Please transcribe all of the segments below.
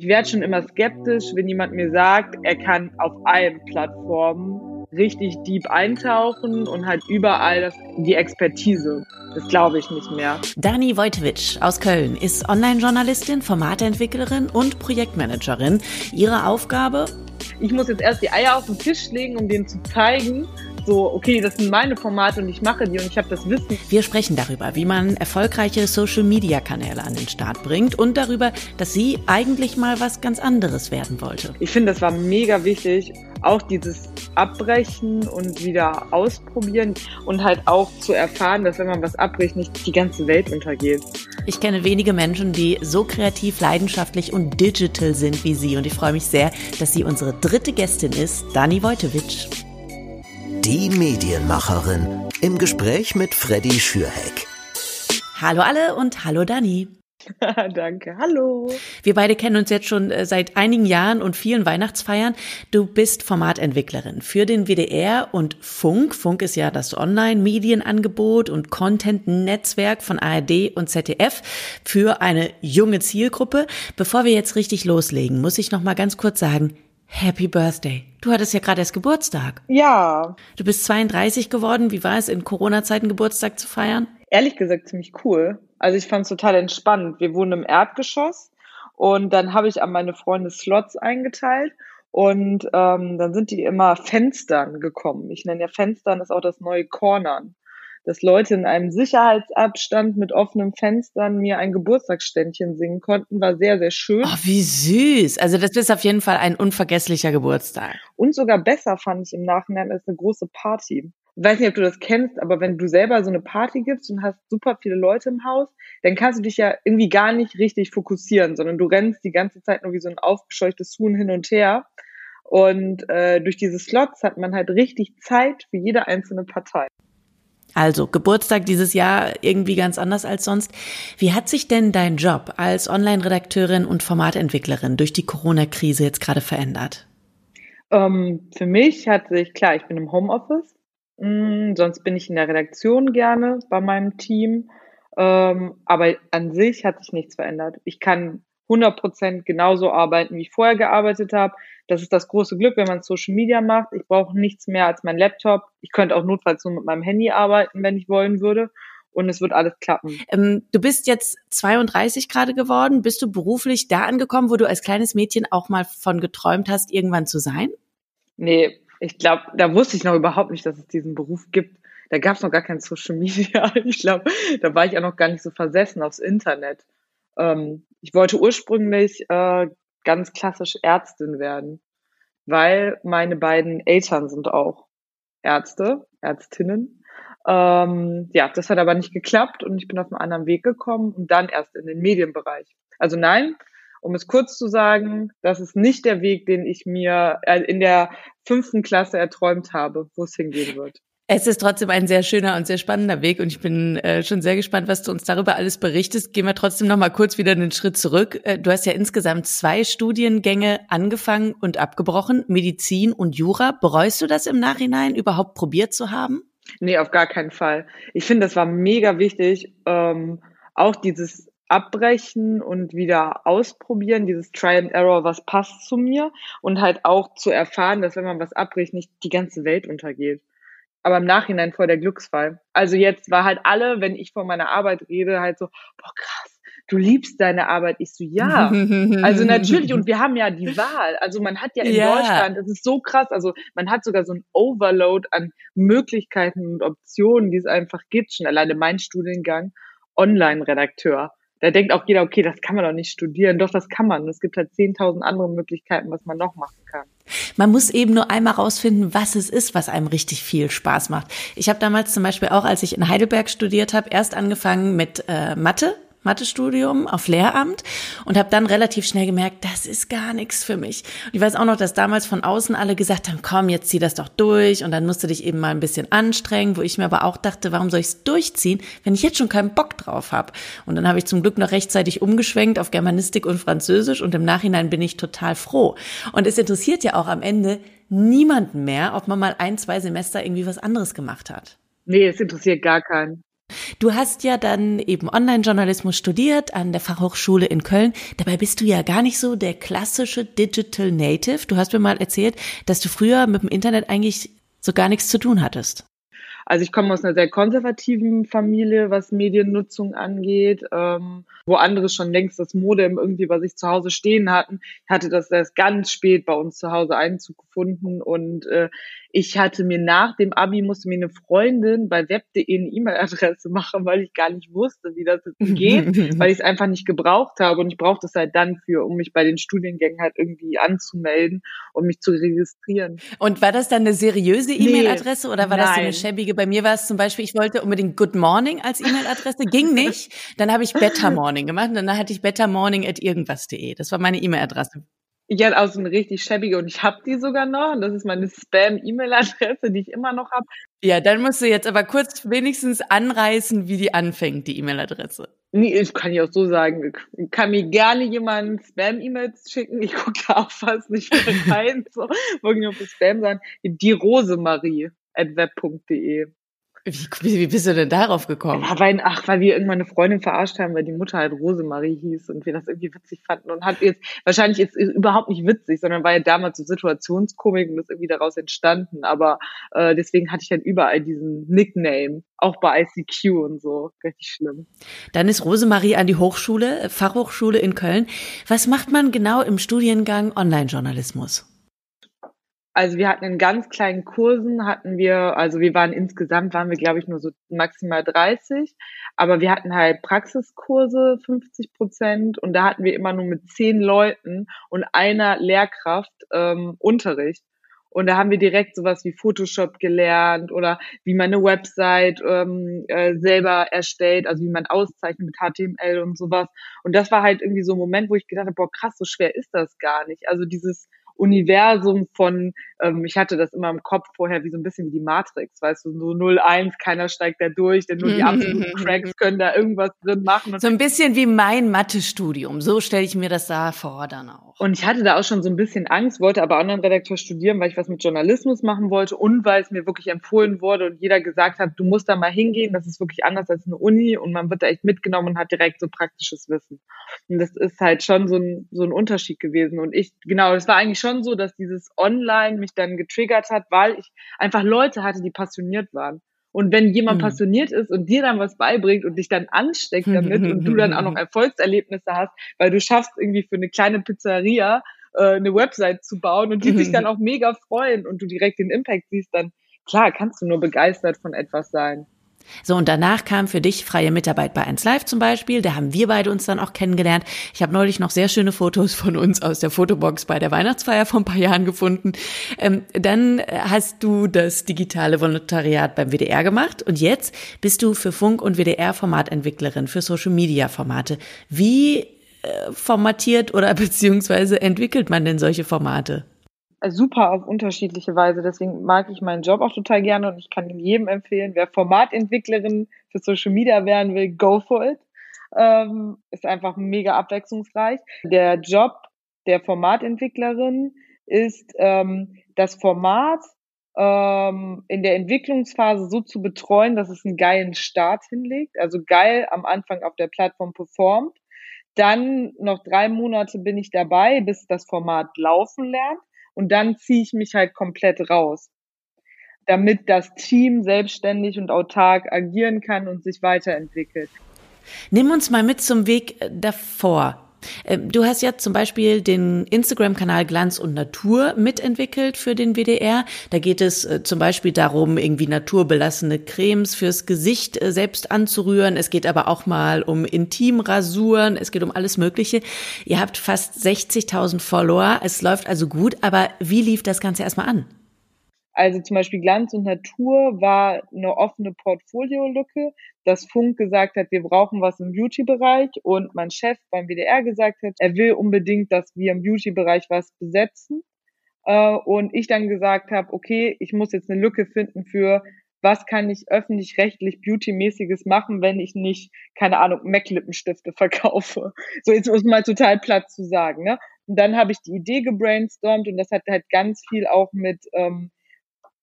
Ich werde schon immer skeptisch, wenn jemand mir sagt, er kann auf allen Plattformen richtig deep eintauchen und halt überall das, die Expertise. Das glaube ich nicht mehr. Dani Wojtowicz aus Köln ist Online-Journalistin, Formatentwicklerin und Projektmanagerin. Ihre Aufgabe? Ich muss jetzt erst die Eier auf den Tisch legen, um denen zu zeigen, so, okay, das sind meine Formate und ich mache die und ich habe das Wissen. Wir sprechen darüber, wie man erfolgreiche Social-Media-Kanäle an den Start bringt und darüber, dass sie eigentlich mal was ganz anderes werden wollte. Ich finde, das war mega wichtig, auch dieses Abbrechen und wieder ausprobieren und halt auch zu erfahren, dass wenn man was abbricht, nicht die ganze Welt untergeht. Ich kenne wenige Menschen, die so kreativ, leidenschaftlich und digital sind wie sie und ich freue mich sehr, dass sie unsere dritte Gästin ist, Dani Wojtowicz. Die Medienmacherin im Gespräch mit Freddy Schürheck. Hallo alle und hallo Dani. Danke, hallo. Wir beide kennen uns jetzt schon äh, seit einigen Jahren und vielen Weihnachtsfeiern. Du bist Formatentwicklerin für den WDR und Funk. Funk ist ja das Online-Medienangebot und Content-Netzwerk von ARD und ZDF für eine junge Zielgruppe. Bevor wir jetzt richtig loslegen, muss ich noch mal ganz kurz sagen, Happy Birthday. Du hattest ja gerade erst Geburtstag. Ja. Du bist 32 geworden. Wie war es, in Corona-Zeiten Geburtstag zu feiern? Ehrlich gesagt ziemlich cool. Also ich fand es total entspannt. Wir wohnen im Erdgeschoss und dann habe ich an meine Freunde Slots eingeteilt und ähm, dann sind die immer Fenstern gekommen. Ich nenne ja Fenstern ist auch das neue Cornern dass Leute in einem Sicherheitsabstand mit offenen Fenstern mir ein Geburtstagsständchen singen konnten, war sehr, sehr schön. Oh, wie süß. Also das ist auf jeden Fall ein unvergesslicher Geburtstag. Und sogar besser fand ich im Nachhinein als eine große Party. Ich weiß nicht, ob du das kennst, aber wenn du selber so eine Party gibst und hast super viele Leute im Haus, dann kannst du dich ja irgendwie gar nicht richtig fokussieren, sondern du rennst die ganze Zeit nur wie so ein aufgescheuchtes Huhn hin und her. Und äh, durch diese Slots hat man halt richtig Zeit für jede einzelne Partei. Also Geburtstag dieses Jahr irgendwie ganz anders als sonst. Wie hat sich denn dein Job als Online-Redakteurin und Formatentwicklerin durch die Corona-Krise jetzt gerade verändert? Ähm, für mich hat sich, klar, ich bin im Homeoffice, mh, sonst bin ich in der Redaktion gerne bei meinem Team, ähm, aber an sich hat sich nichts verändert. Ich kann 100% genauso arbeiten, wie ich vorher gearbeitet habe. Das ist das große Glück, wenn man Social Media macht. Ich brauche nichts mehr als mein Laptop. Ich könnte auch notfalls nur mit meinem Handy arbeiten, wenn ich wollen würde. Und es wird alles klappen. Ähm, du bist jetzt 32 gerade geworden. Bist du beruflich da angekommen, wo du als kleines Mädchen auch mal von geträumt hast, irgendwann zu sein? Nee, ich glaube, da wusste ich noch überhaupt nicht, dass es diesen Beruf gibt. Da gab es noch gar kein Social Media. Ich glaube, da war ich auch noch gar nicht so versessen aufs Internet. Ähm, ich wollte ursprünglich äh, ganz klassisch Ärztin werden, weil meine beiden Eltern sind auch Ärzte, Ärztinnen. Ähm, ja, das hat aber nicht geklappt und ich bin auf einen anderen Weg gekommen und dann erst in den Medienbereich. Also nein, um es kurz zu sagen, das ist nicht der Weg, den ich mir äh, in der fünften Klasse erträumt habe, wo es hingehen wird. Es ist trotzdem ein sehr schöner und sehr spannender Weg und ich bin äh, schon sehr gespannt, was du uns darüber alles berichtest. Gehen wir trotzdem noch mal kurz wieder einen Schritt zurück. Äh, du hast ja insgesamt zwei Studiengänge angefangen und abgebrochen, Medizin und Jura. Bereust du das im Nachhinein überhaupt probiert zu haben? Nee, auf gar keinen Fall. Ich finde, das war mega wichtig, ähm, auch dieses Abbrechen und wieder ausprobieren, dieses Try and Error, was passt zu mir und halt auch zu erfahren, dass wenn man was abbricht, nicht die ganze Welt untergeht aber im Nachhinein voll der Glücksfall. Also jetzt war halt alle, wenn ich von meiner Arbeit rede, halt so, boah krass, du liebst deine Arbeit. Ich so, ja. also natürlich, und wir haben ja die Wahl. Also man hat ja in ja. Deutschland, das ist so krass, also man hat sogar so ein Overload an Möglichkeiten und Optionen, die es einfach gibt. Schon alleine mein Studiengang, Online-Redakteur. Da denkt auch jeder, okay, das kann man doch nicht studieren. Doch, das kann man. Es gibt halt 10.000 andere Möglichkeiten, was man noch machen kann. Man muss eben nur einmal rausfinden, was es ist, was einem richtig viel Spaß macht. Ich habe damals zum Beispiel auch, als ich in Heidelberg studiert habe, erst angefangen mit äh, Mathe, Mathestudium auf Lehramt und habe dann relativ schnell gemerkt, das ist gar nichts für mich. Und ich weiß auch noch, dass damals von außen alle gesagt haben, komm, jetzt zieh das doch durch und dann musst du dich eben mal ein bisschen anstrengen, wo ich mir aber auch dachte, warum soll ich es durchziehen, wenn ich jetzt schon keinen Bock drauf habe? Und dann habe ich zum Glück noch rechtzeitig umgeschwenkt auf Germanistik und Französisch und im Nachhinein bin ich total froh. Und es interessiert ja auch am Ende niemanden mehr, ob man mal ein, zwei Semester irgendwie was anderes gemacht hat. Nee, es interessiert gar keinen. Du hast ja dann eben Online-Journalismus studiert an der Fachhochschule in Köln. Dabei bist du ja gar nicht so der klassische Digital Native. Du hast mir mal erzählt, dass du früher mit dem Internet eigentlich so gar nichts zu tun hattest. Also ich komme aus einer sehr konservativen Familie, was Mediennutzung angeht, ähm, wo andere schon längst das Modem irgendwie bei sich zu Hause stehen hatten. Ich hatte das erst ganz spät bei uns zu Hause Einzug gefunden und äh, ich hatte mir nach dem Abi musste mir eine Freundin bei web.de eine E-Mail-Adresse machen, weil ich gar nicht wusste, wie das geht, weil ich es einfach nicht gebraucht habe und ich brauchte es halt dann für, um mich bei den Studiengängen halt irgendwie anzumelden und mich zu registrieren. Und war das dann eine seriöse E-Mail-Adresse nee, oder war nein. das so eine schäbige? Bei mir war es zum Beispiel, ich wollte unbedingt Good Morning als E-Mail-Adresse, ging nicht. Dann habe ich Better Morning gemacht und dann hatte ich bettermorning at irgendwas.de. Das war meine E-Mail-Adresse. Ich hatte auch so eine richtig schäbige und ich habe die sogar noch. Und das ist meine Spam-E-Mail-Adresse, die ich immer noch habe. Ja, dann musst du jetzt aber kurz wenigstens anreißen, wie die anfängt, die E-Mail-Adresse. Nee, ich kann ja auch so sagen, ich kann mir gerne jemand Spam-E-Mails schicken. Ich gucke da auch fast nicht mehr rein. so, wirklich auf Spam sein. Die Rosemarie at web.de. Wie, wie bist du denn darauf gekommen? Ja, weil, ach, weil wir irgendwann eine Freundin verarscht haben, weil die Mutter halt Rosemarie hieß und wir das irgendwie witzig fanden und hat jetzt, wahrscheinlich jetzt überhaupt nicht witzig, sondern war ja damals so Situationskomik und ist irgendwie daraus entstanden, aber äh, deswegen hatte ich halt überall diesen Nickname, auch bei ICQ und so, richtig schlimm. Dann ist Rosemarie an die Hochschule, Fachhochschule in Köln. Was macht man genau im Studiengang Online-Journalismus? Also wir hatten in ganz kleinen Kursen hatten wir, also wir waren insgesamt waren wir glaube ich nur so maximal 30, aber wir hatten halt Praxiskurse 50 Prozent und da hatten wir immer nur mit zehn Leuten und einer Lehrkraft ähm, Unterricht. Und da haben wir direkt sowas wie Photoshop gelernt oder wie man eine Website ähm, äh, selber erstellt, also wie man auszeichnet mit HTML und sowas. Und das war halt irgendwie so ein Moment, wo ich gedacht habe, boah krass, so schwer ist das gar nicht. Also dieses Universum von, ähm, ich hatte das immer im Kopf vorher wie so ein bisschen wie die Matrix, weißt du, so 0-1, keiner steigt da durch, denn nur die absoluten Cracks können da irgendwas drin machen. so ein bisschen wie mein Mathestudium, so stelle ich mir das da vor dann auch. Und ich hatte da auch schon so ein bisschen Angst, wollte aber Online-Redakteur studieren, weil ich was mit Journalismus machen wollte und weil es mir wirklich empfohlen wurde und jeder gesagt hat, du musst da mal hingehen, das ist wirklich anders als eine Uni und man wird da echt mitgenommen und hat direkt so praktisches Wissen. Und das ist halt schon so ein, so ein Unterschied gewesen. Und ich, genau, das war eigentlich schon schon so, dass dieses Online mich dann getriggert hat, weil ich einfach Leute hatte, die passioniert waren. Und wenn jemand mhm. passioniert ist und dir dann was beibringt und dich dann ansteckt damit und du dann auch noch Erfolgserlebnisse hast, weil du schaffst irgendwie für eine kleine Pizzeria äh, eine Website zu bauen und die sich dann auch mega freuen und du direkt den Impact siehst, dann klar kannst du nur begeistert von etwas sein. So, und danach kam für dich freie Mitarbeit bei 1 Live zum Beispiel. Da haben wir beide uns dann auch kennengelernt. Ich habe neulich noch sehr schöne Fotos von uns aus der Fotobox bei der Weihnachtsfeier vor ein paar Jahren gefunden. Ähm, dann hast du das digitale Volontariat beim WDR gemacht und jetzt bist du für Funk und WDR Formatentwicklerin für Social Media Formate. Wie äh, formatiert oder beziehungsweise entwickelt man denn solche Formate? Super auf unterschiedliche Weise. Deswegen mag ich meinen Job auch total gerne und ich kann ihn jedem empfehlen, wer Formatentwicklerin für Social Media werden will, go for it. Ähm, ist einfach mega abwechslungsreich. Der Job der Formatentwicklerin ist, ähm, das Format ähm, in der Entwicklungsphase so zu betreuen, dass es einen geilen Start hinlegt, also geil am Anfang auf der Plattform performt. Dann noch drei Monate bin ich dabei, bis das Format laufen lernt und dann ziehe ich mich halt komplett raus, damit das Team selbstständig und autark agieren kann und sich weiterentwickelt. Nimm uns mal mit zum Weg äh, davor. Ähm, du hast ja zum Beispiel den Instagram-Kanal Glanz und Natur mitentwickelt für den WDR. Da geht es äh, zum Beispiel darum, irgendwie naturbelassene Cremes fürs Gesicht äh, selbst anzurühren. Es geht aber auch mal um Intimrasuren. Es geht um alles Mögliche. Ihr habt fast 60.000 Follower. Es läuft also gut. Aber wie lief das Ganze erstmal an? Also zum Beispiel Glanz und Natur war eine offene Portfoliolücke, dass Funk gesagt hat, wir brauchen was im Beauty-Bereich und mein Chef beim WDR gesagt hat, er will unbedingt, dass wir im Beauty-Bereich was besetzen. Äh, und ich dann gesagt habe, okay, ich muss jetzt eine Lücke finden für was kann ich öffentlich-rechtlich Beauty-mäßiges machen, wenn ich nicht, keine Ahnung, Mac-Lippenstifte verkaufe. So jetzt muss mal total platt zu sagen. Ne? Und dann habe ich die Idee gebrainstormt und das hat halt ganz viel auch mit ähm,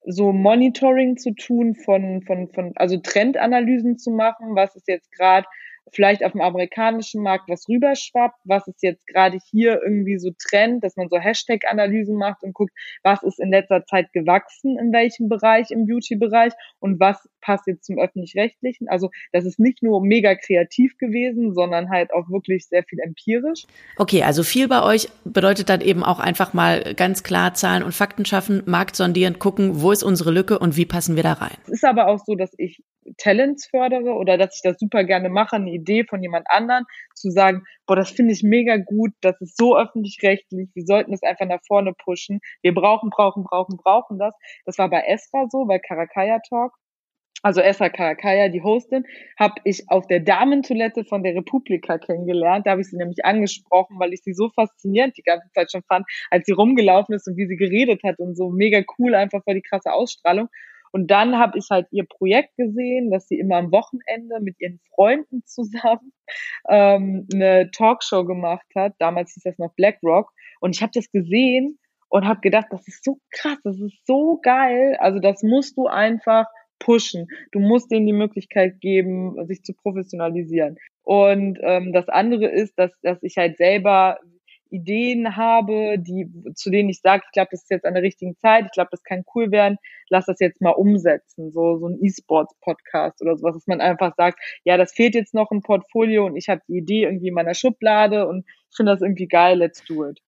so Monitoring zu tun von, von, von, also Trendanalysen zu machen, was ist jetzt gerade vielleicht auf dem amerikanischen Markt was rüberschwappt, was ist jetzt gerade hier irgendwie so Trend, dass man so Hashtag-Analysen macht und guckt, was ist in letzter Zeit gewachsen, in welchem Bereich, im Beauty-Bereich und was passt jetzt zum öffentlich-rechtlichen. Also das ist nicht nur mega kreativ gewesen, sondern halt auch wirklich sehr viel empirisch. Okay, also viel bei euch bedeutet dann eben auch einfach mal ganz klar Zahlen und Fakten schaffen, Markt sondieren, gucken, wo ist unsere Lücke und wie passen wir da rein. Es ist aber auch so, dass ich Talents fördere oder dass ich das super gerne mache, eine Idee von jemand anderen, zu sagen, boah, das finde ich mega gut, das ist so öffentlich-rechtlich, wir sollten das einfach nach vorne pushen. Wir brauchen, brauchen, brauchen, brauchen das. Das war bei Esra so, bei Karakaya Talk. Also Esra Karakaya, die Hostin, habe ich auf der Damentoilette von der Republika kennengelernt. Da habe ich sie nämlich angesprochen, weil ich sie so faszinierend die ganze Zeit schon fand, als sie rumgelaufen ist und wie sie geredet hat und so mega cool, einfach vor die krasse Ausstrahlung. Und dann habe ich halt ihr Projekt gesehen, dass sie immer am Wochenende mit ihren Freunden zusammen ähm, eine Talkshow gemacht hat. Damals hieß das noch BlackRock. Und ich habe das gesehen und habe gedacht, das ist so krass, das ist so geil. Also das musst du einfach pushen. Du musst denen die Möglichkeit geben, sich zu professionalisieren. Und ähm, das andere ist, dass, dass ich halt selber Ideen habe, die, zu denen ich sage, ich glaube, das ist jetzt an der richtigen Zeit, ich glaube, das kann cool werden, lass das jetzt mal umsetzen, so, so ein E-Sports-Podcast oder sowas, dass man einfach sagt, ja, das fehlt jetzt noch im Portfolio und ich habe die Idee irgendwie in meiner Schublade und ich finde das irgendwie geil, let's do it.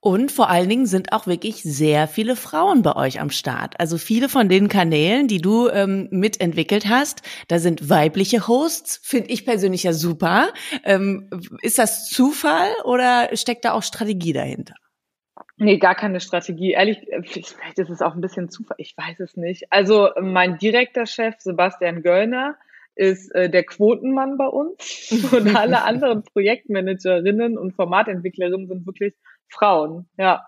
Und vor allen Dingen sind auch wirklich sehr viele Frauen bei euch am Start. Also viele von den Kanälen, die du ähm, mitentwickelt hast, da sind weibliche Hosts, finde ich persönlich ja super. Ähm, ist das Zufall oder steckt da auch Strategie dahinter? Nee, gar keine Strategie. Ehrlich, vielleicht ist es auch ein bisschen Zufall. Ich weiß es nicht. Also mein direkter Chef, Sebastian Göllner, ist äh, der Quotenmann bei uns. Und alle anderen Projektmanagerinnen und Formatentwicklerinnen sind wirklich Frauen, ja.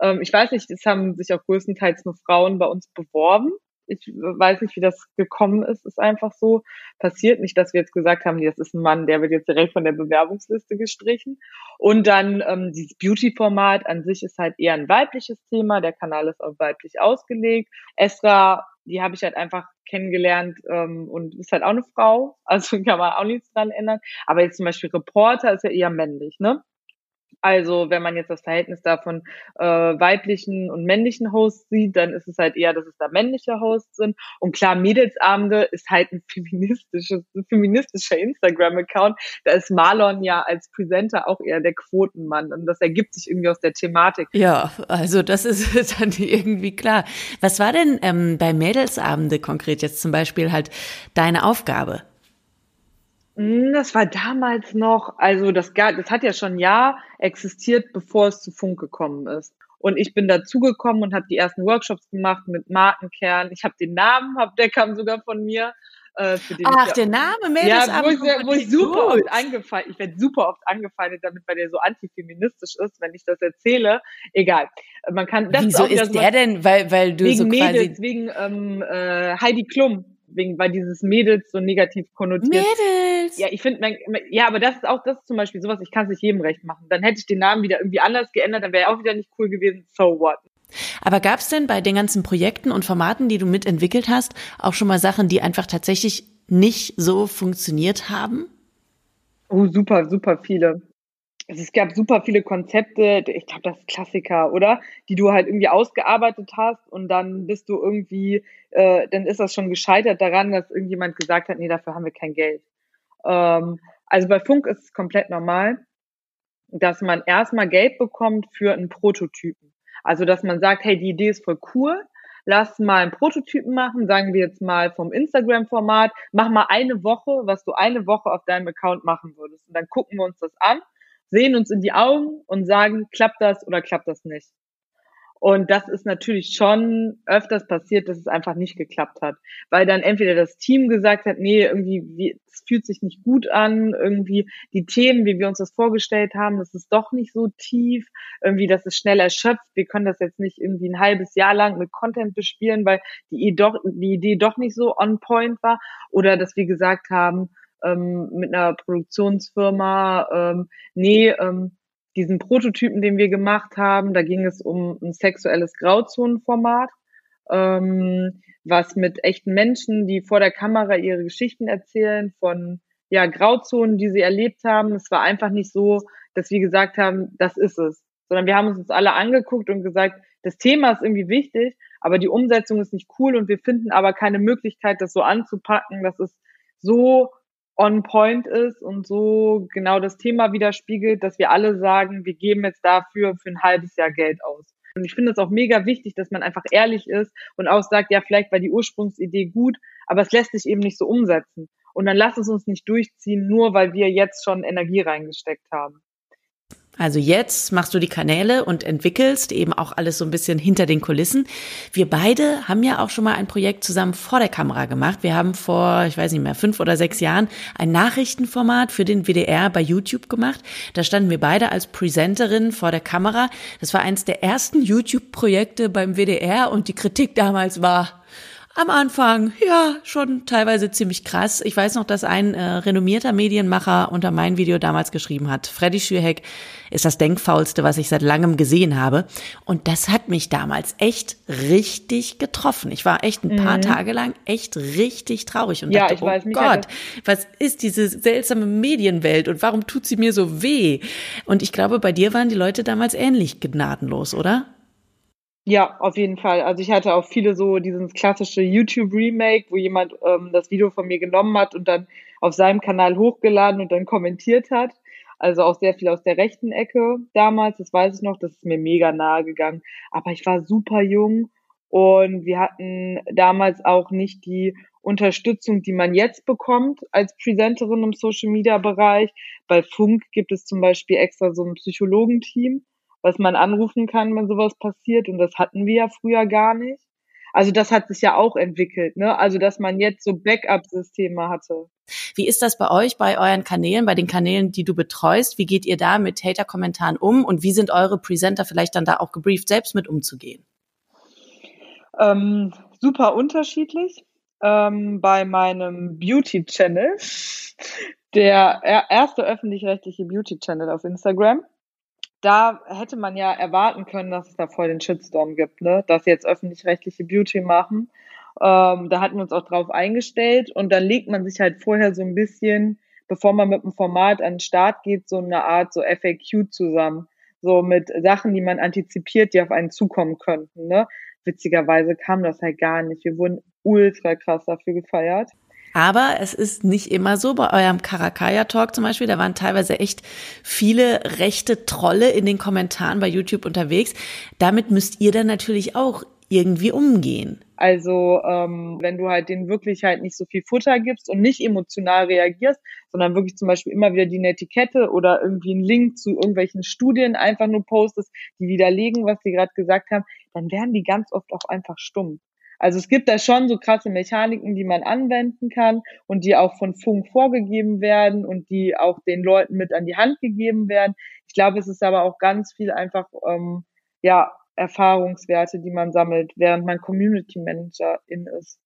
Ähm, ich weiß nicht, es haben sich auch größtenteils nur Frauen bei uns beworben. Ich weiß nicht, wie das gekommen ist. Ist einfach so passiert. Nicht, dass wir jetzt gesagt haben, das ist ein Mann, der wird jetzt direkt von der Bewerbungsliste gestrichen. Und dann ähm, dieses Beauty-Format an sich ist halt eher ein weibliches Thema. Der Kanal ist auch weiblich ausgelegt. Esra, die habe ich halt einfach kennengelernt ähm, und ist halt auch eine Frau. Also kann man auch nichts dran ändern. Aber jetzt zum Beispiel Reporter ist ja eher männlich, ne? Also wenn man jetzt das Verhältnis da von äh, weiblichen und männlichen Hosts sieht, dann ist es halt eher, dass es da männliche Hosts sind. Und klar, Mädelsabende ist halt ein feministisches, ein feministischer Instagram-Account. Da ist Marlon ja als Presenter auch eher der Quotenmann. Und das ergibt sich irgendwie aus der Thematik. Ja, also das ist dann irgendwie klar. Was war denn ähm, bei Mädelsabende konkret jetzt zum Beispiel halt deine Aufgabe? Hm, das war damals noch, also das, das hat ja schon ein Jahr existiert, bevor es zu Funk gekommen ist. Und ich bin dazugekommen und habe die ersten Workshops gemacht mit Markenkern. Ich habe den Namen, hab, der kam sogar von mir. Äh, Ach, der Name Mädels Ja, wo ich, wo ich super gut. oft angefeindet, ich werde super oft angefeindet damit, weil der so antifeministisch ist, wenn ich das erzähle. Egal. Man kann, das Wieso ist, ist der denn? Weil, weil du wegen so quasi Mädels, wegen ähm, äh, Heidi Klum wegen, weil dieses Mädels so negativ konnotiert. Mädels! Ja, ich finde, ja, aber das ist auch, das ist zum Beispiel sowas, ich kann es nicht jedem recht machen. Dann hätte ich den Namen wieder irgendwie anders geändert, dann wäre auch wieder nicht cool gewesen. So what? Aber gab es denn bei den ganzen Projekten und Formaten, die du mitentwickelt hast, auch schon mal Sachen, die einfach tatsächlich nicht so funktioniert haben? Oh, super, super viele. Also es gab super viele Konzepte, ich glaube, das ist Klassiker, oder? Die du halt irgendwie ausgearbeitet hast und dann bist du irgendwie, äh, dann ist das schon gescheitert daran, dass irgendjemand gesagt hat, nee, dafür haben wir kein Geld. Ähm, also bei Funk ist es komplett normal, dass man erstmal Geld bekommt für einen Prototypen. Also dass man sagt, hey, die Idee ist voll cool, lass mal einen Prototypen machen, sagen wir jetzt mal vom Instagram-Format, mach mal eine Woche, was du eine Woche auf deinem Account machen würdest. Und dann gucken wir uns das an sehen uns in die Augen und sagen, klappt das oder klappt das nicht. Und das ist natürlich schon öfters passiert, dass es einfach nicht geklappt hat, weil dann entweder das Team gesagt hat, nee, irgendwie, es fühlt sich nicht gut an, irgendwie die Themen, wie wir uns das vorgestellt haben, das ist doch nicht so tief, irgendwie, das ist schnell erschöpft, wir können das jetzt nicht irgendwie ein halbes Jahr lang mit Content bespielen, weil die Idee doch, die Idee doch nicht so on point war, oder dass wir gesagt haben, ähm, mit einer Produktionsfirma, ähm, nee, ähm, diesen Prototypen, den wir gemacht haben, da ging es um ein sexuelles Grauzonenformat. ähm, was mit echten Menschen, die vor der Kamera ihre Geschichten erzählen, von ja, Grauzonen, die sie erlebt haben. Es war einfach nicht so, dass wir gesagt haben, das ist es, sondern wir haben uns das alle angeguckt und gesagt, das Thema ist irgendwie wichtig, aber die Umsetzung ist nicht cool und wir finden aber keine Möglichkeit, das so anzupacken, dass es so on point ist und so genau das Thema widerspiegelt, dass wir alle sagen, wir geben jetzt dafür für ein halbes Jahr Geld aus. Und ich finde es auch mega wichtig, dass man einfach ehrlich ist und auch sagt, ja, vielleicht war die Ursprungsidee gut, aber es lässt sich eben nicht so umsetzen. Und dann lass es uns nicht durchziehen, nur weil wir jetzt schon Energie reingesteckt haben. Also jetzt machst du die Kanäle und entwickelst eben auch alles so ein bisschen hinter den Kulissen. Wir beide haben ja auch schon mal ein Projekt zusammen vor der Kamera gemacht. Wir haben vor, ich weiß nicht mehr, fünf oder sechs Jahren ein Nachrichtenformat für den WDR bei YouTube gemacht. Da standen wir beide als Presenterin vor der Kamera. Das war eins der ersten YouTube-Projekte beim WDR und die Kritik damals war, am Anfang, ja, schon teilweise ziemlich krass. Ich weiß noch, dass ein äh, renommierter Medienmacher unter mein Video damals geschrieben hat, Freddy Schürheck ist das Denkfaulste, was ich seit langem gesehen habe. Und das hat mich damals echt richtig getroffen. Ich war echt ein paar mhm. Tage lang echt richtig traurig und ja, dachte, ich weiß, oh Gott, was ist diese seltsame Medienwelt und warum tut sie mir so weh? Und ich glaube, bei dir waren die Leute damals ähnlich gnadenlos, oder? Ja, auf jeden Fall. Also ich hatte auch viele so dieses klassische YouTube-Remake, wo jemand ähm, das Video von mir genommen hat und dann auf seinem Kanal hochgeladen und dann kommentiert hat. Also auch sehr viel aus der rechten Ecke damals, das weiß ich noch, das ist mir mega nahe gegangen. Aber ich war super jung und wir hatten damals auch nicht die Unterstützung, die man jetzt bekommt als Presenterin im Social Media Bereich. Bei Funk gibt es zum Beispiel extra so ein Psychologenteam was man anrufen kann, wenn sowas passiert. Und das hatten wir ja früher gar nicht. Also das hat sich ja auch entwickelt, ne? Also dass man jetzt so Backup-Systeme hatte. Wie ist das bei euch, bei euren Kanälen, bei den Kanälen, die du betreust? Wie geht ihr da mit Hater-Kommentaren um und wie sind eure Presenter vielleicht dann da auch gebrieft, selbst mit umzugehen? Ähm, super unterschiedlich. Ähm, bei meinem Beauty-Channel, der erste öffentlich-rechtliche Beauty-Channel auf Instagram, da hätte man ja erwarten können, dass es da voll den Shitstorm gibt, ne? Dass jetzt öffentlich-rechtliche Beauty machen. Ähm, da hatten wir uns auch drauf eingestellt und dann legt man sich halt vorher so ein bisschen, bevor man mit dem Format an den Start geht, so eine Art so FAQ zusammen. So mit Sachen, die man antizipiert, die auf einen zukommen könnten, ne? Witzigerweise kam das halt gar nicht. Wir wurden ultra krass dafür gefeiert. Aber es ist nicht immer so. Bei eurem Karakaya-Talk zum Beispiel, da waren teilweise echt viele rechte Trolle in den Kommentaren bei YouTube unterwegs. Damit müsst ihr dann natürlich auch irgendwie umgehen. Also ähm, wenn du halt denen wirklich halt nicht so viel Futter gibst und nicht emotional reagierst, sondern wirklich zum Beispiel immer wieder die Netiquette oder irgendwie einen Link zu irgendwelchen Studien einfach nur postest, die widerlegen, was sie gerade gesagt haben, dann werden die ganz oft auch einfach stumm. Also es gibt da schon so krasse Mechaniken, die man anwenden kann und die auch von Funk vorgegeben werden und die auch den Leuten mit an die Hand gegeben werden. Ich glaube, es ist aber auch ganz viel einfach ähm, ja Erfahrungswerte, die man sammelt, während man Community Manager in ist.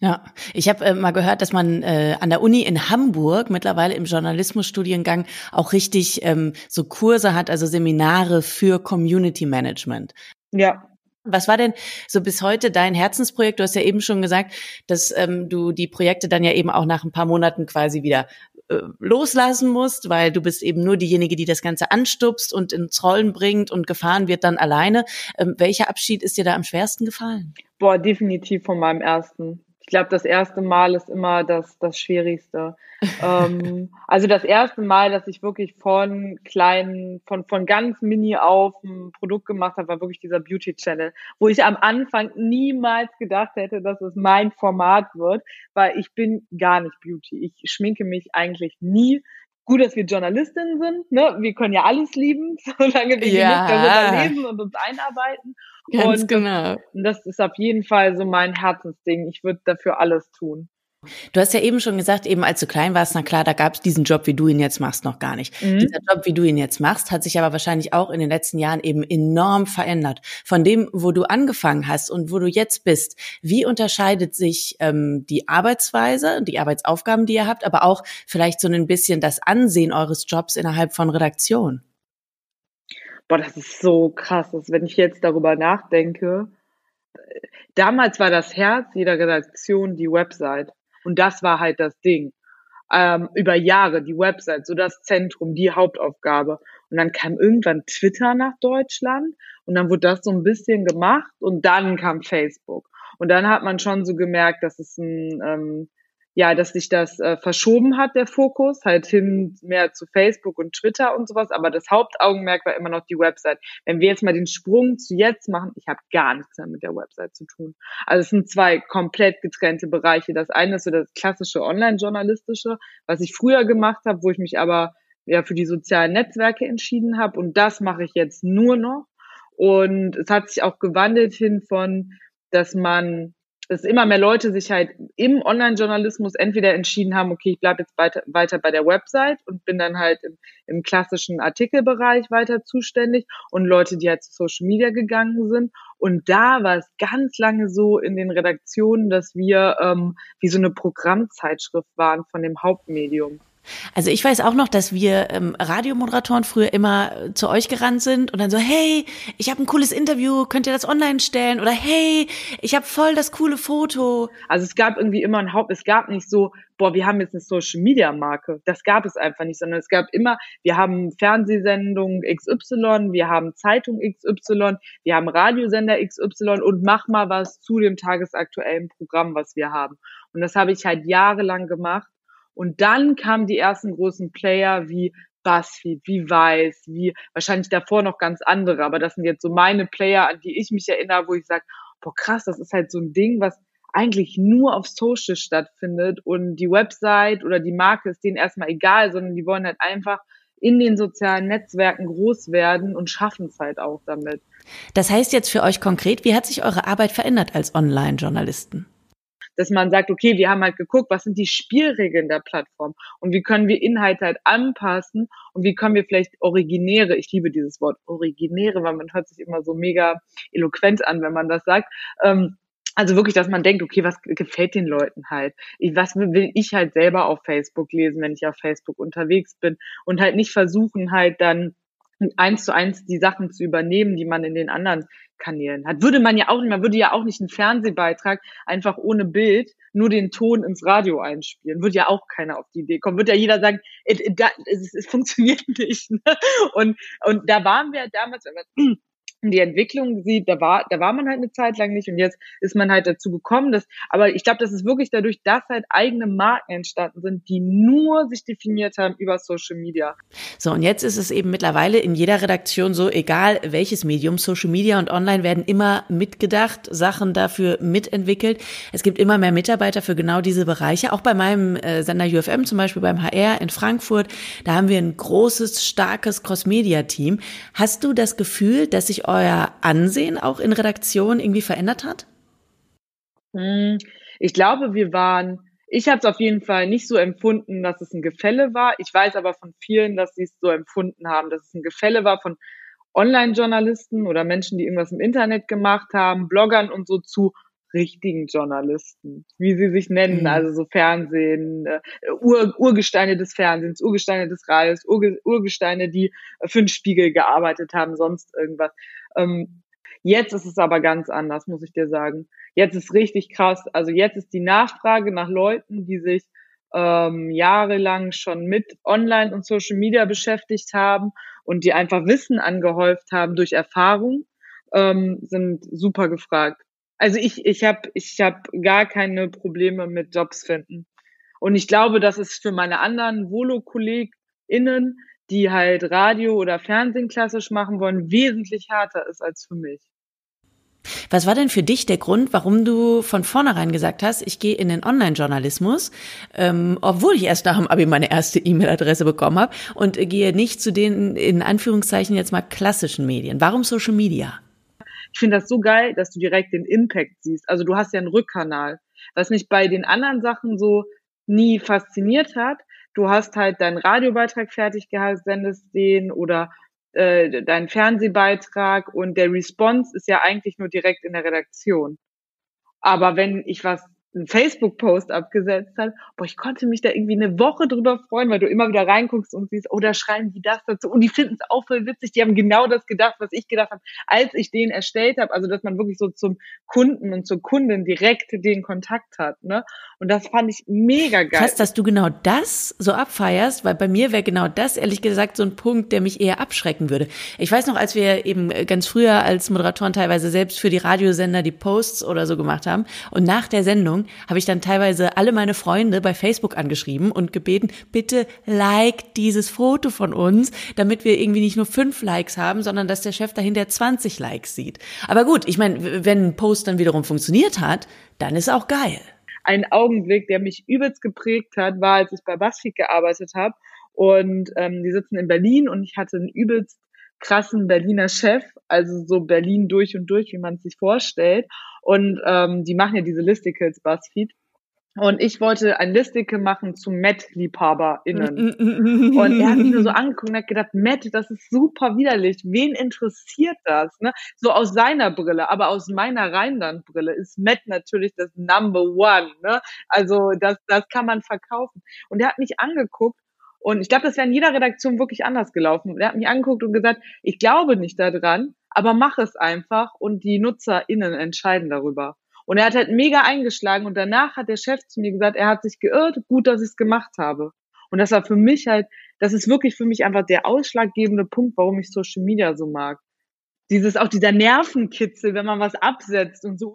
Ja, ich habe äh, mal gehört, dass man äh, an der Uni in Hamburg mittlerweile im Journalismusstudiengang auch richtig ähm, so Kurse hat, also Seminare für Community Management. Ja, was war denn so bis heute dein Herzensprojekt? Du hast ja eben schon gesagt, dass ähm, du die Projekte dann ja eben auch nach ein paar Monaten quasi wieder äh, loslassen musst, weil du bist eben nur diejenige, die das Ganze anstupst und ins Rollen bringt und gefahren wird dann alleine. Ähm, welcher Abschied ist dir da am schwersten gefallen? Boah, definitiv von meinem ersten ich glaube, das erste Mal ist immer das, das Schwierigste. ähm, also das erste Mal, dass ich wirklich von kleinen, von, von ganz mini auf ein Produkt gemacht habe, war wirklich dieser Beauty Channel, wo ich am Anfang niemals gedacht hätte, dass es mein Format wird, weil ich bin gar nicht Beauty. Ich schminke mich eigentlich nie gut, dass wir Journalistinnen sind, ne? Wir können ja alles lieben, solange wir ja. darüber lesen und uns einarbeiten. Ganz und genau. Das ist auf jeden Fall so mein Herzensding. Ich würde dafür alles tun. Du hast ja eben schon gesagt, eben als du klein warst, na klar, da gab es diesen Job, wie du ihn jetzt machst, noch gar nicht. Mhm. Dieser Job, wie du ihn jetzt machst, hat sich aber wahrscheinlich auch in den letzten Jahren eben enorm verändert. Von dem, wo du angefangen hast und wo du jetzt bist, wie unterscheidet sich ähm, die Arbeitsweise, die Arbeitsaufgaben, die ihr habt, aber auch vielleicht so ein bisschen das Ansehen eures Jobs innerhalb von Redaktion? Boah, das ist so krass, dass wenn ich jetzt darüber nachdenke, damals war das Herz jeder Redaktion die Website. Und das war halt das Ding. Ähm, über Jahre die Website, so das Zentrum, die Hauptaufgabe. Und dann kam irgendwann Twitter nach Deutschland und dann wurde das so ein bisschen gemacht und dann kam Facebook. Und dann hat man schon so gemerkt, dass es ein, ähm, ja, dass sich das äh, verschoben hat, der Fokus, halt hin mehr zu Facebook und Twitter und sowas. Aber das Hauptaugenmerk war immer noch die Website. Wenn wir jetzt mal den Sprung zu jetzt machen, ich habe gar nichts mehr mit der Website zu tun. Also es sind zwei komplett getrennte Bereiche. Das eine ist so das klassische Online-Journalistische, was ich früher gemacht habe, wo ich mich aber ja für die sozialen Netzwerke entschieden habe. Und das mache ich jetzt nur noch. Und es hat sich auch gewandelt hin von, dass man dass immer mehr Leute sich halt im Online-Journalismus entweder entschieden haben, okay, ich bleibe jetzt weiter, weiter bei der Website und bin dann halt im, im klassischen Artikelbereich weiter zuständig und Leute, die halt zu Social Media gegangen sind. Und da war es ganz lange so in den Redaktionen, dass wir ähm, wie so eine Programmzeitschrift waren von dem Hauptmedium. Also ich weiß auch noch, dass wir ähm, Radiomoderatoren früher immer zu euch gerannt sind und dann so, hey, ich habe ein cooles Interview, könnt ihr das online stellen? Oder hey, ich habe voll das coole Foto. Also es gab irgendwie immer ein Haupt, es gab nicht so, boah, wir haben jetzt eine Social Media Marke. Das gab es einfach nicht, sondern es gab immer, wir haben Fernsehsendung XY, wir haben Zeitung XY, wir haben Radiosender XY und mach mal was zu dem tagesaktuellen Programm, was wir haben. Und das habe ich halt jahrelang gemacht und dann kamen die ersten großen Player wie BuzzFeed, wie Weiß, wie wahrscheinlich davor noch ganz andere. Aber das sind jetzt so meine Player, an die ich mich erinnere, wo ich sage, boah krass, das ist halt so ein Ding, was eigentlich nur auf Social stattfindet und die Website oder die Marke ist denen erstmal egal, sondern die wollen halt einfach in den sozialen Netzwerken groß werden und schaffen es halt auch damit. Das heißt jetzt für euch konkret, wie hat sich eure Arbeit verändert als Online-Journalisten? Dass man sagt, okay, wir haben halt geguckt, was sind die Spielregeln der Plattform und wie können wir Inhalte halt anpassen und wie können wir vielleicht originäre, ich liebe dieses Wort originäre, weil man hört sich immer so mega eloquent an, wenn man das sagt, ähm, also wirklich, dass man denkt, okay, was gefällt den Leuten halt? Was will ich halt selber auf Facebook lesen, wenn ich auf Facebook unterwegs bin und halt nicht versuchen halt dann eins zu eins die Sachen zu übernehmen, die man in den anderen Kanälen hat. Würde man ja auch nicht, man würde ja auch nicht einen Fernsehbeitrag einfach ohne Bild nur den Ton ins Radio einspielen. Würde ja auch keiner auf die Idee kommen. Würde ja jeder sagen, es, es, funktioniert nicht. Ne? Und, und da waren wir damals, die Entwicklung sieht, da war, da war man halt eine Zeit lang nicht und jetzt ist man halt dazu gekommen, dass, aber ich glaube, das ist wirklich dadurch, dass halt eigene Marken entstanden sind, die nur sich definiert haben über Social Media. So, und jetzt ist es eben mittlerweile in jeder Redaktion so, egal welches Medium, Social Media und Online werden immer mitgedacht, Sachen dafür mitentwickelt. Es gibt immer mehr Mitarbeiter für genau diese Bereiche. Auch bei meinem äh, Sender UFM, zum Beispiel beim HR in Frankfurt, da haben wir ein großes, starkes Cross-Media-Team. Hast du das Gefühl, dass sich euer Ansehen auch in Redaktion irgendwie verändert hat? Hm, ich glaube, wir waren, ich habe es auf jeden Fall nicht so empfunden, dass es ein Gefälle war. Ich weiß aber von vielen, dass sie es so empfunden haben, dass es ein Gefälle war von Online-Journalisten oder Menschen, die irgendwas im Internet gemacht haben, Bloggern und so zu richtigen Journalisten, wie sie sich nennen, mhm. also so Fernsehen, äh, Ur, Urgesteine des Fernsehens, Urgesteine des Radios, Urge, Urgesteine, die für den Spiegel gearbeitet haben, sonst irgendwas. Ähm, jetzt ist es aber ganz anders, muss ich dir sagen. Jetzt ist richtig krass. Also jetzt ist die Nachfrage nach Leuten, die sich ähm, jahrelang schon mit Online und Social Media beschäftigt haben und die einfach Wissen angehäuft haben durch Erfahrung, ähm, sind super gefragt. Also ich, ich habe ich hab gar keine Probleme mit Jobs finden. Und ich glaube, dass es für meine anderen Volo-KollegInnen, die halt Radio oder Fernsehen klassisch machen wollen, wesentlich härter ist als für mich. Was war denn für dich der Grund, warum du von vornherein gesagt hast, ich gehe in den Online-Journalismus, ähm, obwohl ich erst nach dem Abi meine erste E-Mail-Adresse bekommen habe und gehe nicht zu den in Anführungszeichen jetzt mal klassischen Medien? Warum Social Media? Ich finde das so geil, dass du direkt den Impact siehst. Also du hast ja einen Rückkanal. Was mich bei den anderen Sachen so nie fasziniert hat, du hast halt deinen Radiobeitrag fertig sendest den oder äh, deinen Fernsehbeitrag und der Response ist ja eigentlich nur direkt in der Redaktion. Aber wenn ich was einen Facebook-Post abgesetzt hat, boah, ich konnte mich da irgendwie eine Woche drüber freuen, weil du immer wieder reinguckst und siehst, oh, da schreiben die das dazu und die finden es auch voll witzig, die haben genau das gedacht, was ich gedacht habe, als ich den erstellt habe, also dass man wirklich so zum Kunden und zur Kundin direkt den Kontakt hat, ne? Und das fand ich mega geil. Krass, dass du genau das so abfeierst, weil bei mir wäre genau das ehrlich gesagt so ein Punkt, der mich eher abschrecken würde. Ich weiß noch, als wir eben ganz früher als Moderatoren teilweise selbst für die Radiosender die Posts oder so gemacht haben und nach der Sendung habe ich dann teilweise alle meine Freunde bei Facebook angeschrieben und gebeten, bitte like dieses Foto von uns, damit wir irgendwie nicht nur fünf Likes haben, sondern dass der Chef dahinter 20 Likes sieht. Aber gut, ich meine, wenn ein Post dann wiederum funktioniert hat, dann ist auch geil. Ein Augenblick, der mich übelst geprägt hat, war, als ich bei BuzzFeed gearbeitet habe und ähm, die sitzen in Berlin und ich hatte einen übelst krassen Berliner Chef, also so Berlin durch und durch, wie man es sich vorstellt. Und ähm, die machen ja diese Listicles, BuzzFeed. Und ich wollte ein Listicle machen zu Matt-LiebhaberInnen. und er hat mich nur so angeguckt und hat gedacht, Matt, das ist super widerlich. Wen interessiert das? Ne? So aus seiner Brille, aber aus meiner Rheinland-Brille ist Matt natürlich das Number One. Ne? Also das, das kann man verkaufen. Und er hat mich angeguckt und ich glaube, das wäre in jeder Redaktion wirklich anders gelaufen. Er hat mich angeguckt und gesagt, ich glaube nicht daran, aber mach es einfach und die NutzerInnen entscheiden darüber. Und er hat halt mega eingeschlagen und danach hat der Chef zu mir gesagt, er hat sich geirrt, gut, dass ich es gemacht habe. Und das war für mich halt, das ist wirklich für mich einfach der ausschlaggebende Punkt, warum ich Social Media so mag. Dieses, auch dieser Nervenkitzel, wenn man was absetzt und so,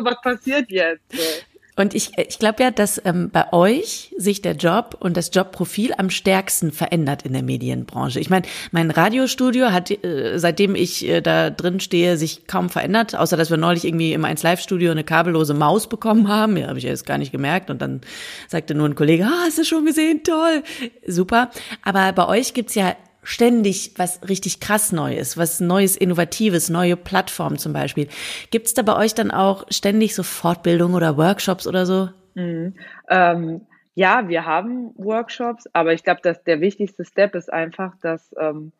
was passiert jetzt? Und ich, ich glaube ja, dass ähm, bei euch sich der Job und das Jobprofil am stärksten verändert in der Medienbranche. Ich meine, mein Radiostudio hat, äh, seitdem ich äh, da drin stehe, sich kaum verändert, außer dass wir neulich irgendwie im 1 Live-Studio eine kabellose Maus bekommen haben. Ja, habe ich jetzt gar nicht gemerkt. Und dann sagte nur ein Kollege, ah, hast du schon gesehen? Toll. Super. Aber bei euch gibt's ja ständig was richtig krass Neues, was Neues, Innovatives, neue Plattformen zum Beispiel. Gibt es da bei euch dann auch ständig so Fortbildungen oder Workshops oder so? Mhm. Ähm, ja, wir haben Workshops, aber ich glaube, dass der wichtigste Step ist einfach, dass ähm,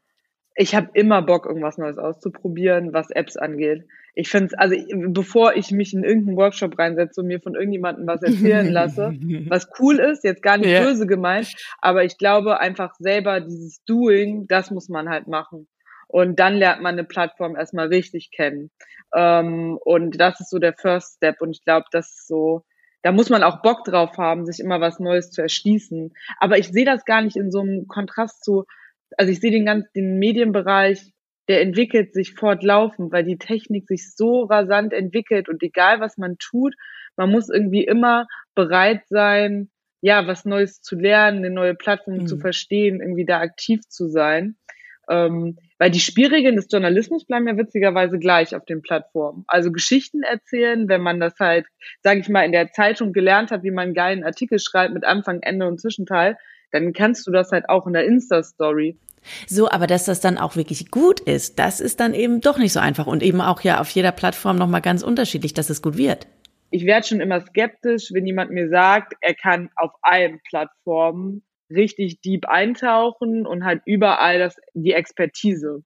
ich habe immer Bock, irgendwas Neues auszuprobieren, was Apps angeht ich finde es, also bevor ich mich in irgendeinen Workshop reinsetze und mir von irgendjemandem was erzählen lasse, was cool ist, jetzt gar nicht ja. böse gemeint, aber ich glaube einfach selber dieses Doing, das muss man halt machen. Und dann lernt man eine Plattform erstmal richtig kennen. Ähm, und das ist so der First Step. Und ich glaube, das ist so, da muss man auch Bock drauf haben, sich immer was Neues zu erschließen. Aber ich sehe das gar nicht in so einem Kontrast zu, also ich sehe den ganzen, den Medienbereich der entwickelt sich fortlaufend, weil die Technik sich so rasant entwickelt und egal was man tut, man muss irgendwie immer bereit sein, ja, was Neues zu lernen, eine neue Plattform mhm. zu verstehen, irgendwie da aktiv zu sein. Ähm, weil die Spielregeln des Journalismus bleiben ja witzigerweise gleich auf den Plattformen. Also Geschichten erzählen, wenn man das halt, sage ich mal, in der Zeitung gelernt hat, wie man einen geilen Artikel schreibt mit Anfang, Ende und Zwischenteil, dann kannst du das halt auch in der Insta-Story. So, aber dass das dann auch wirklich gut ist, das ist dann eben doch nicht so einfach und eben auch ja auf jeder Plattform nochmal ganz unterschiedlich, dass es gut wird. Ich werde schon immer skeptisch, wenn jemand mir sagt, er kann auf allen Plattformen richtig deep eintauchen und halt überall das, die Expertise.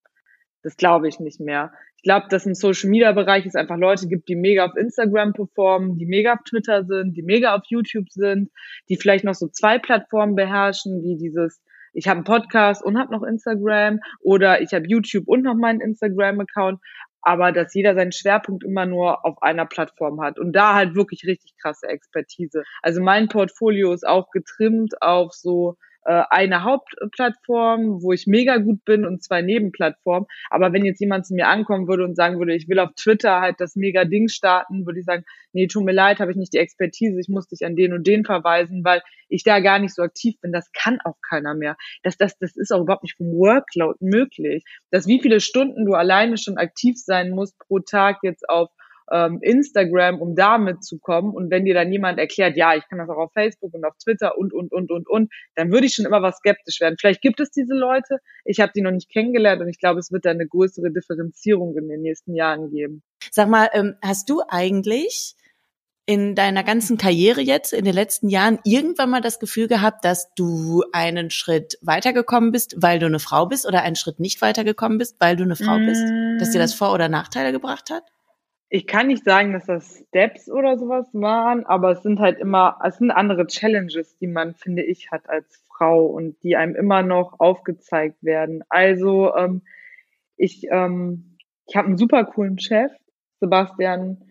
Das glaube ich nicht mehr. Ich glaube, dass im Social Media Bereich es einfach Leute gibt, die mega auf Instagram performen, die mega auf Twitter sind, die mega auf YouTube sind, die vielleicht noch so zwei Plattformen beherrschen, wie dieses ich habe einen Podcast und habe noch Instagram oder ich habe YouTube und noch meinen Instagram-Account, aber dass jeder seinen Schwerpunkt immer nur auf einer Plattform hat und da halt wirklich richtig krasse Expertise. Also mein Portfolio ist auch getrimmt auf so äh, eine Hauptplattform, wo ich mega gut bin und zwei Nebenplattformen. Aber wenn jetzt jemand zu mir ankommen würde und sagen würde, ich will auf Twitter halt das mega Ding starten, würde ich sagen, nee, tut mir leid, habe ich nicht die Expertise, ich muss dich an den und den verweisen, weil ich da gar nicht so aktiv bin. Das kann auch keiner mehr. Das, das, das ist auch überhaupt nicht vom Workload möglich. Dass wie viele Stunden du alleine schon aktiv sein musst pro Tag jetzt auf ähm, Instagram, um da mitzukommen. Und wenn dir dann jemand erklärt, ja, ich kann das auch auf Facebook und auf Twitter und, und, und, und, und, dann würde ich schon immer was skeptisch werden. Vielleicht gibt es diese Leute, ich habe die noch nicht kennengelernt und ich glaube, es wird da eine größere Differenzierung in den nächsten Jahren geben. Sag mal, ähm, hast du eigentlich in deiner ganzen Karriere jetzt, in den letzten Jahren, irgendwann mal das Gefühl gehabt, dass du einen Schritt weitergekommen bist, weil du eine Frau bist oder einen Schritt nicht weitergekommen bist, weil du eine Frau mm. bist? Dass dir das Vor- oder Nachteile gebracht hat? Ich kann nicht sagen, dass das Steps oder sowas waren, aber es sind halt immer, es sind andere Challenges, die man, finde ich, hat als Frau und die einem immer noch aufgezeigt werden. Also ähm, ich, ähm, ich habe einen super coolen Chef. Sebastian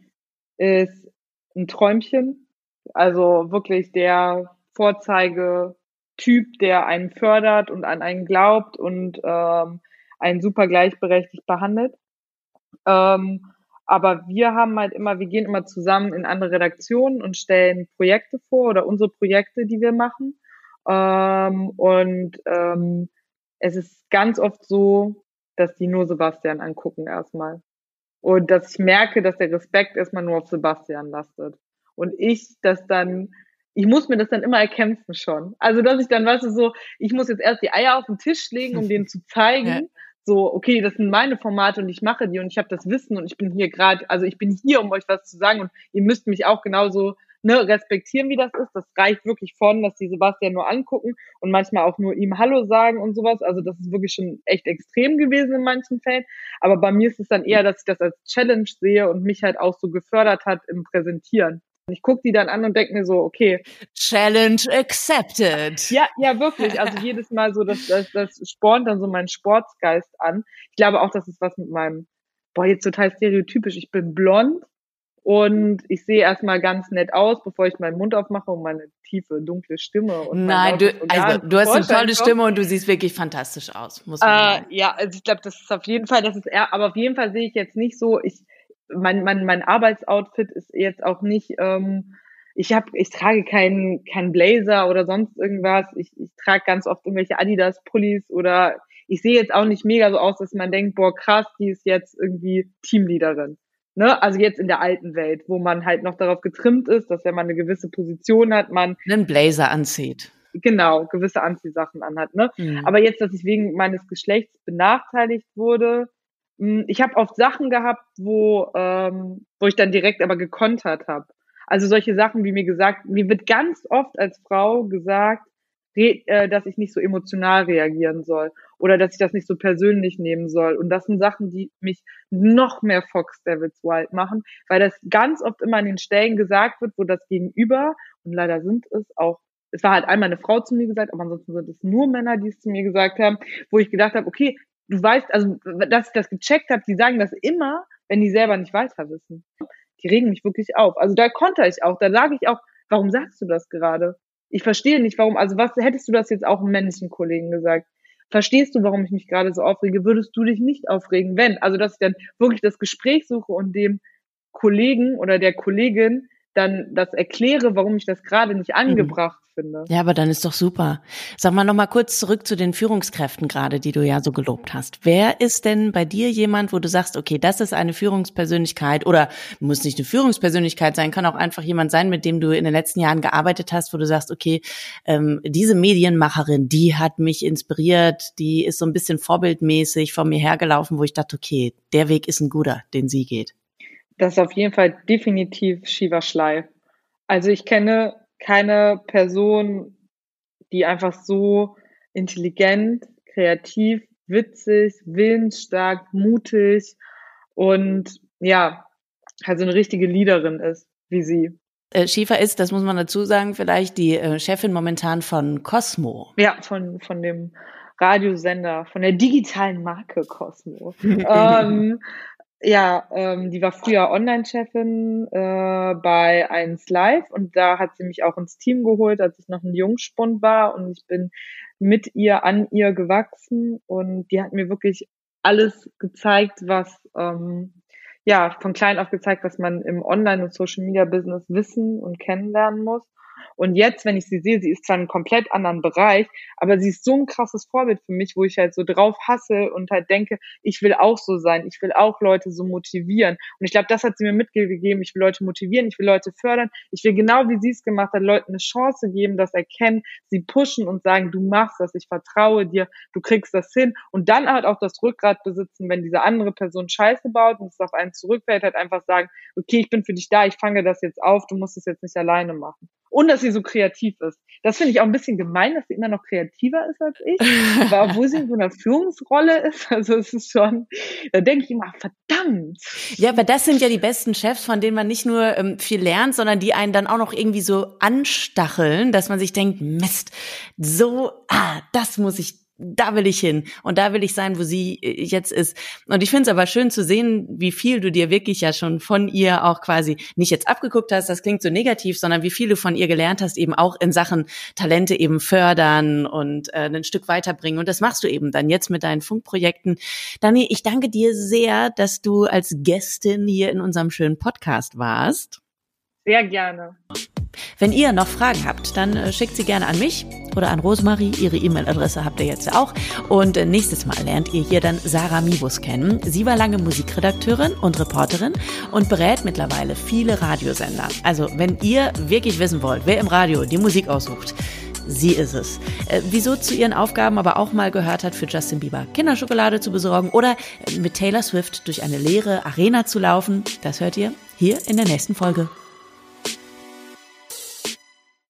ist ein Träumchen. Also wirklich der Vorzeigetyp, der einen fördert und an einen glaubt und ähm, einen super gleichberechtigt behandelt. Ähm, aber wir haben halt immer, wir gehen immer zusammen in andere Redaktionen und stellen Projekte vor oder unsere Projekte, die wir machen. Ähm, und ähm, es ist ganz oft so, dass die nur Sebastian angucken erstmal. Und dass ich merke, dass der Respekt erstmal nur auf Sebastian lastet. Und ich das dann, ich muss mir das dann immer erkämpfen schon. Also, dass ich dann, weißt du, so, ich muss jetzt erst die Eier auf den Tisch legen, um denen zu zeigen, so, okay, das sind meine Formate und ich mache die und ich habe das Wissen und ich bin hier gerade, also ich bin hier, um euch was zu sagen und ihr müsst mich auch genauso ne, respektieren, wie das ist. Das reicht wirklich von, dass die Sebastian nur angucken und manchmal auch nur ihm Hallo sagen und sowas. Also das ist wirklich schon echt extrem gewesen in manchen Fällen. Aber bei mir ist es dann eher, dass ich das als Challenge sehe und mich halt auch so gefördert hat im Präsentieren. Ich gucke die dann an und denke mir so, okay. Challenge accepted. Ja, ja, wirklich. Also jedes Mal so, das, das, das spornt dann so meinen Sportsgeist an. Ich glaube auch, das ist was mit meinem, boah, jetzt total stereotypisch. Ich bin blond und ich sehe erstmal ganz nett aus, bevor ich meinen Mund aufmache und meine tiefe, dunkle Stimme. Und Nein, du, also, du hast eine tolle Stimme und du siehst wirklich fantastisch aus, muss man äh, sagen. Ja, also ich glaube, das ist auf jeden Fall, das ist eher, aber auf jeden Fall sehe ich jetzt nicht so, ich, mein, mein, mein Arbeitsoutfit ist jetzt auch nicht, ähm, ich habe, ich trage keinen kein Blazer oder sonst irgendwas. Ich, ich trage ganz oft irgendwelche Adidas-Pullis oder ich sehe jetzt auch nicht mega so aus, dass man denkt, boah, krass, die ist jetzt irgendwie Teamleaderin. Ne? Also jetzt in der alten Welt, wo man halt noch darauf getrimmt ist, dass wenn man eine gewisse Position hat, man einen Blazer anzieht. Genau, gewisse Anziehsachen anhat. Ne? Mhm. Aber jetzt, dass ich wegen meines Geschlechts benachteiligt wurde, ich habe oft Sachen gehabt, wo, ähm, wo ich dann direkt aber gekontert habe. Also solche Sachen, wie mir gesagt, mir wird ganz oft als Frau gesagt, äh, dass ich nicht so emotional reagieren soll oder dass ich das nicht so persönlich nehmen soll. Und das sind Sachen, die mich noch mehr Fox Devils Wild machen, weil das ganz oft immer an den Stellen gesagt wird, wo das Gegenüber, und leider sind es auch, es war halt einmal eine Frau zu mir gesagt, aber ansonsten sind es nur Männer, die es zu mir gesagt haben, wo ich gedacht habe, okay, du weißt, also dass ich das gecheckt habe, die sagen das immer, wenn die selber nicht weiter wissen. Die regen mich wirklich auf. Also da konnte ich auch, da sage ich auch, warum sagst du das gerade? Ich verstehe nicht, warum, also was hättest du das jetzt auch einem männlichen Kollegen gesagt? Verstehst du, warum ich mich gerade so aufrege? Würdest du dich nicht aufregen, wenn? Also, dass ich dann wirklich das Gespräch suche und dem Kollegen oder der Kollegin dann das erkläre, warum ich das gerade nicht mhm. angebracht mhm. finde. Ja, aber dann ist doch super. Sag mal noch mal kurz zurück zu den Führungskräften gerade, die du ja so gelobt hast. Wer ist denn bei dir jemand, wo du sagst, okay, das ist eine Führungspersönlichkeit oder muss nicht eine Führungspersönlichkeit sein, kann auch einfach jemand sein, mit dem du in den letzten Jahren gearbeitet hast, wo du sagst, okay, ähm, diese Medienmacherin, die hat mich inspiriert, die ist so ein bisschen vorbildmäßig vor mir hergelaufen, wo ich dachte, okay, der Weg ist ein guter, den sie geht. Das ist auf jeden Fall definitiv Shiva Schlei. Also ich kenne keine Person, die einfach so intelligent, kreativ, witzig, willensstark, mutig und ja, also eine richtige Leaderin ist, wie sie. Äh, Schäfer ist, das muss man dazu sagen, vielleicht die äh, Chefin momentan von Cosmo. Ja, von, von dem Radiosender, von der digitalen Marke Cosmo. ähm, ja, ähm, die war früher Online-Chefin äh, bei 1 Live und da hat sie mich auch ins Team geholt, als ich noch ein Jungspund war und ich bin mit ihr an ihr gewachsen und die hat mir wirklich alles gezeigt, was ähm, ja von klein auf gezeigt, was man im Online- und Social-Media-Business wissen und kennenlernen muss. Und jetzt, wenn ich sie sehe, sie ist zwar in einem komplett anderen Bereich, aber sie ist so ein krasses Vorbild für mich, wo ich halt so drauf hasse und halt denke, ich will auch so sein, ich will auch Leute so motivieren. Und ich glaube, das hat sie mir mitgegeben. Ich will Leute motivieren, ich will Leute fördern, ich will genau wie sie es gemacht hat, Leuten eine Chance geben, das erkennen, sie pushen und sagen, du machst das, ich vertraue dir, du kriegst das hin. Und dann halt auch das Rückgrat besitzen, wenn diese andere Person Scheiße baut und es auf einen zurückfällt, halt einfach sagen, okay, ich bin für dich da, ich fange das jetzt auf, du musst es jetzt nicht alleine machen. Und dass sie so kreativ ist. Das finde ich auch ein bisschen gemein, dass sie immer noch kreativer ist als ich, aber obwohl sie in so einer Führungsrolle ist, also es ist schon, da denke ich immer, verdammt. Ja, aber das sind ja die besten Chefs, von denen man nicht nur ähm, viel lernt, sondern die einen dann auch noch irgendwie so anstacheln, dass man sich denkt, Mist, so, ah, das muss ich da will ich hin und da will ich sein, wo sie äh, jetzt ist. Und ich finde es aber schön zu sehen, wie viel du dir wirklich ja schon von ihr auch quasi nicht jetzt abgeguckt hast, das klingt so negativ, sondern wie viel du von ihr gelernt hast, eben auch in Sachen Talente eben fördern und äh, ein Stück weiterbringen. Und das machst du eben dann jetzt mit deinen Funkprojekten. Dani, ich danke dir sehr, dass du als Gästin hier in unserem schönen Podcast warst. Sehr gerne. Wenn ihr noch Fragen habt, dann äh, schickt sie gerne an mich oder an Rosemarie. Ihre E-Mail-Adresse habt ihr jetzt ja auch. Und äh, nächstes Mal lernt ihr hier dann Sarah Mibus kennen. Sie war lange Musikredakteurin und Reporterin und berät mittlerweile viele Radiosender. Also wenn ihr wirklich wissen wollt, wer im Radio die Musik aussucht, sie ist es. Äh, wieso zu ihren Aufgaben aber auch mal gehört hat, für Justin Bieber Kinderschokolade zu besorgen oder mit Taylor Swift durch eine leere Arena zu laufen, das hört ihr hier in der nächsten Folge.